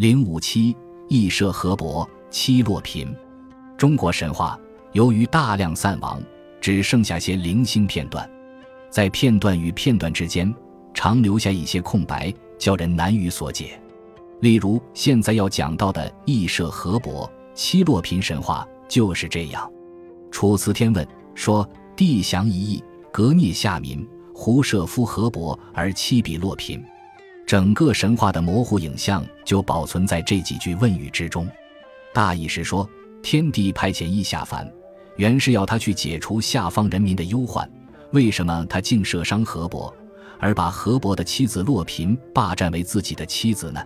零五七，羿射河伯，妻洛嫔。中国神话由于大量散亡，只剩下些零星片段，在片段与片段之间，常留下一些空白，叫人难于所解。例如，现在要讲到的羿射河伯，妻洛嫔神话就是这样。《楚辞天问》说：“帝降一役，革聂下民，胡射夫河伯而妻比洛嫔。”整个神话的模糊影像就保存在这几句问语之中。大意是说，天帝派遣羿下凡，原是要他去解除下方人民的忧患。为什么他竟射伤河伯，而把河伯的妻子洛嫔霸占为自己的妻子呢？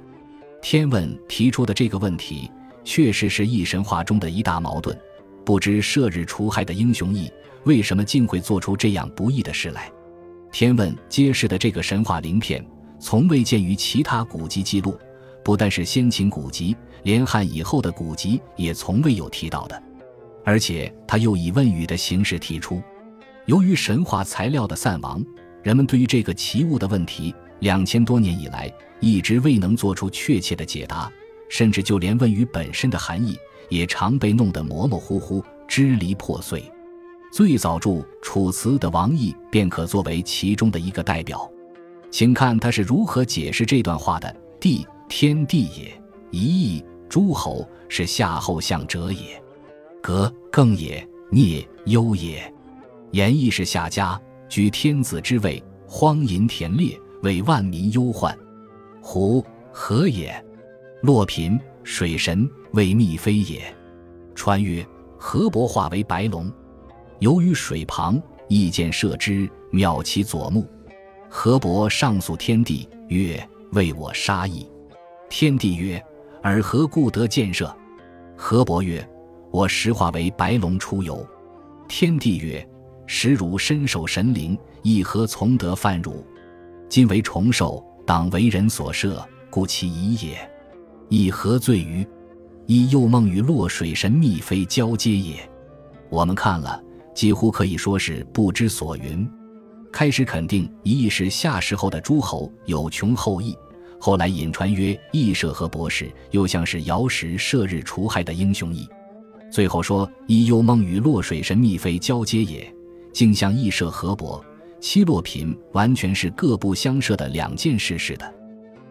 天问提出的这个问题，确实是羿神话中的一大矛盾。不知射日除害的英雄羿，为什么竟会做出这样不义的事来？天问揭示的这个神话鳞片，从未见于其他古籍记录。不但是先秦古籍，连汉以后的古籍也从未有提到的。而且他又以问语的形式提出。由于神话材料的散亡，人们对于这个奇物的问题，两千多年以来。一直未能做出确切的解答，甚至就连问语本身的含义也常被弄得模模糊糊、支离破碎。最早著《楚辞》的王毅便可作为其中的一个代表，请看他是如何解释这段话的：“地，天地也；一义，诸侯是夏后相者也；革，更也；聂，忧也。言义是夏家，居天子之位，荒淫田猎，为万民忧患。”胡何也？洛嫔水神为密妃也。传曰：河伯化为白龙，游于水旁，意见射之，秒其左目。河伯上诉天帝曰：为我杀矣。天帝曰：尔何故得箭射？河伯曰：我实化为白龙出游。天帝曰：实汝身守神灵，亦何从得犯汝？今为重寿。当为人所设，故其疑也。亦何罪于？以又梦与洛水神密妃交接也。我们看了，几乎可以说是不知所云。开始肯定羿是夏时候的诸侯有穷后裔，后来引传曰羿射和博士，又像是尧时射日除害的英雄羿。最后说羿又梦与洛水神密妃交接也，竟像羿射河伯。七洛嫔完全是各不相涉的两件事似的，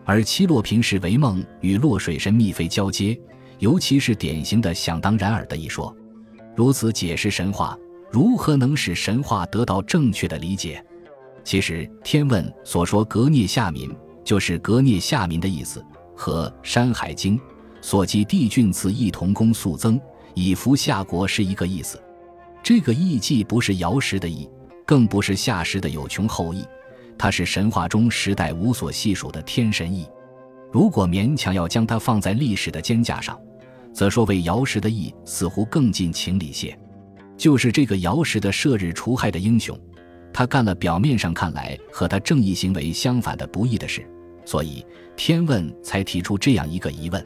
而七洛嫔是为梦与洛水神密妃交接，尤其是典型的想当然尔的一说。如此解释神话，如何能使神话得到正确的理解？其实天问所说“革聂下民”就是“革聂下民”的意思，和《山海经》所记帝俊赐义同公肃增，以服夏国是一个意思。这个义既不是尧时的义。更不是夏时的有穷后裔，他是神话中时代无所细数的天神异。如果勉强要将它放在历史的肩架上，则说为尧时的异似乎更近情理些。就是这个尧时的射日除害的英雄，他干了表面上看来和他正义行为相反的不义的事，所以天问才提出这样一个疑问。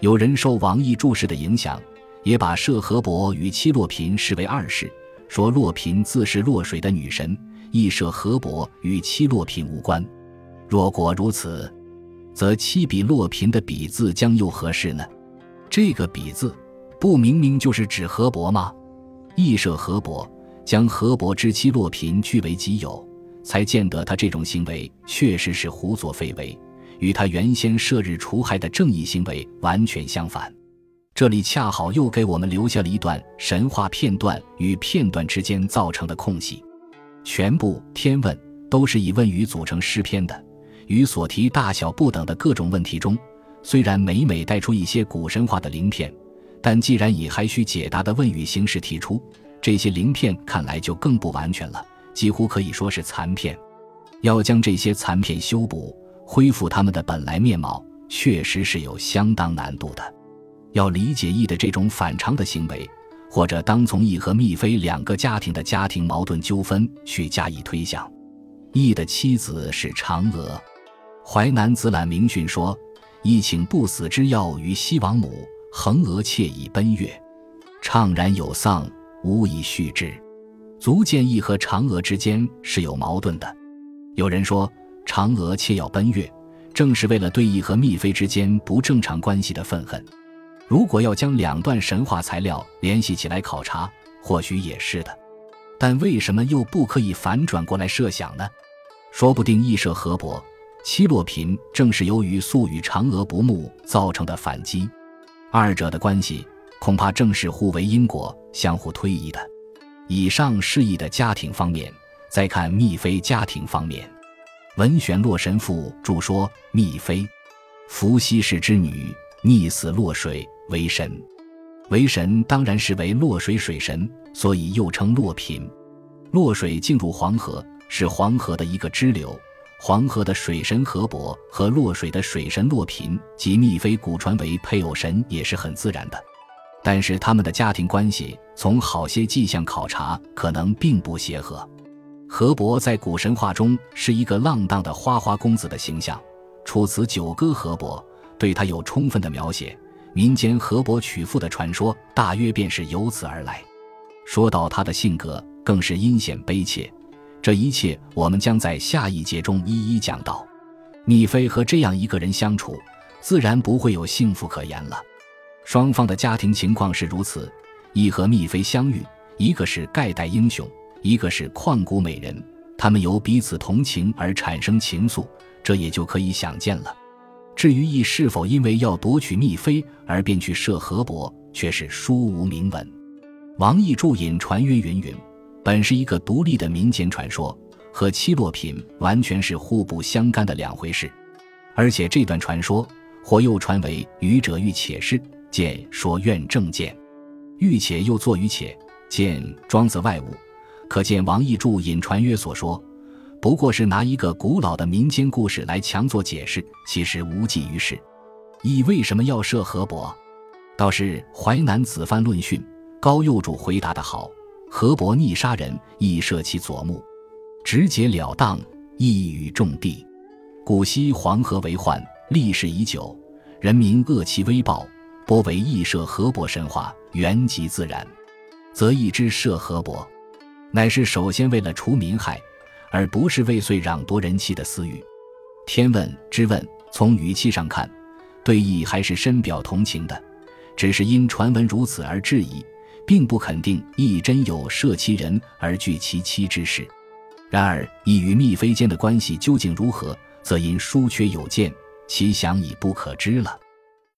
有人受王毅注释的影响，也把射河伯与七洛嫔视为二世。说洛嫔自是洛水的女神，羿射河伯与妻洛嫔无关。若果如此，则妻比洛嫔的比字将又何事呢？这个比字，不明明就是指河伯吗？羿射河伯，将河伯之妻洛嫔据为己有，才见得他这种行为确实是胡作非为，与他原先射日除害的正义行为完全相反。这里恰好又给我们留下了一段神话片段与片段之间造成的空隙。全部天问都是以问语组成诗篇的，与所提大小不等的各种问题中，虽然每每带出一些古神话的鳞片，但既然以还需解答的问语形式提出，这些鳞片看来就更不完全了，几乎可以说是残片。要将这些残片修补，恢复它们的本来面貌，确实是有相当难度的。要理解羿的这种反常的行为，或者当从羿和密妃两个家庭的家庭矛盾纠纷去加以推想。羿的妻子是嫦娥，《淮南子·览明训》说：“羿请不死之药于西王母，恒娥妾以奔月，怅然有丧，无以续之。”足见羿和嫦娥之间是有矛盾的。有人说，嫦娥切要奔月，正是为了对羿和宓妃之间不正常关系的愤恨。如果要将两段神话材料联系起来考察，或许也是的。但为什么又不可以反转过来设想呢？说不定羿射河伯，七落嫔正是由于素与嫦娥不睦造成的反击。二者的关系恐怕正是互为因果、相互推移的。以上示意的家庭方面，再看宓妃家庭方面。文选洛神赋著说：宓妃，伏羲氏之女，溺死洛水为神。为神当然是为洛水水神，所以又称洛嫔。洛水进入黄河，是黄河的一个支流。黄河的水神河伯和洛水的水神洛嫔及宓妃古传为配偶神也是很自然的，但是他们的家庭关系从好些迹象考察，可能并不协和。河伯在古神话中是一个浪荡的花花公子的形象，《楚辞·九歌·河伯》对他有充分的描写，民间河伯娶妇的传说大约便是由此而来。说到他的性格，更是阴险悲切。这一切，我们将在下一节中一一讲到。宓妃和这样一个人相处，自然不会有幸福可言了。双方的家庭情况是如此：羿和宓妃相遇，一个是盖代英雄，一个是旷古美人，他们由彼此同情而产生情愫，这也就可以想见了。至于羿是否因为要夺取宓妃而便去射河伯，却是书无明文。王逸注引传曰云云。本是一个独立的民间传说，和七落品完全是互不相干的两回事。而且这段传说或又传为愚者欲且事，见说愿正见，欲且又作于且，见庄子外物。可见王逸注引传曰所说，不过是拿一个古老的民间故事来强作解释，其实无济于事。羿为什么要设河伯？倒是《淮南子·范论训》高右主回答的好。河伯逆杀人，亦射其左目，直截了当，一语中地。古昔黄河为患，历史已久，人民恶其威暴，多为羿射河伯神话，原籍自然，则羿之射河伯，乃是首先为了除民害，而不是为遂攘夺人气的私欲。天问之问，从语气上看，对羿还是深表同情的，只是因传闻如此而质疑。并不肯定羿真有摄其人而惧其妻之事。然而羿与宓妃间的关系究竟如何，则因书缺有见，其详已不可知了。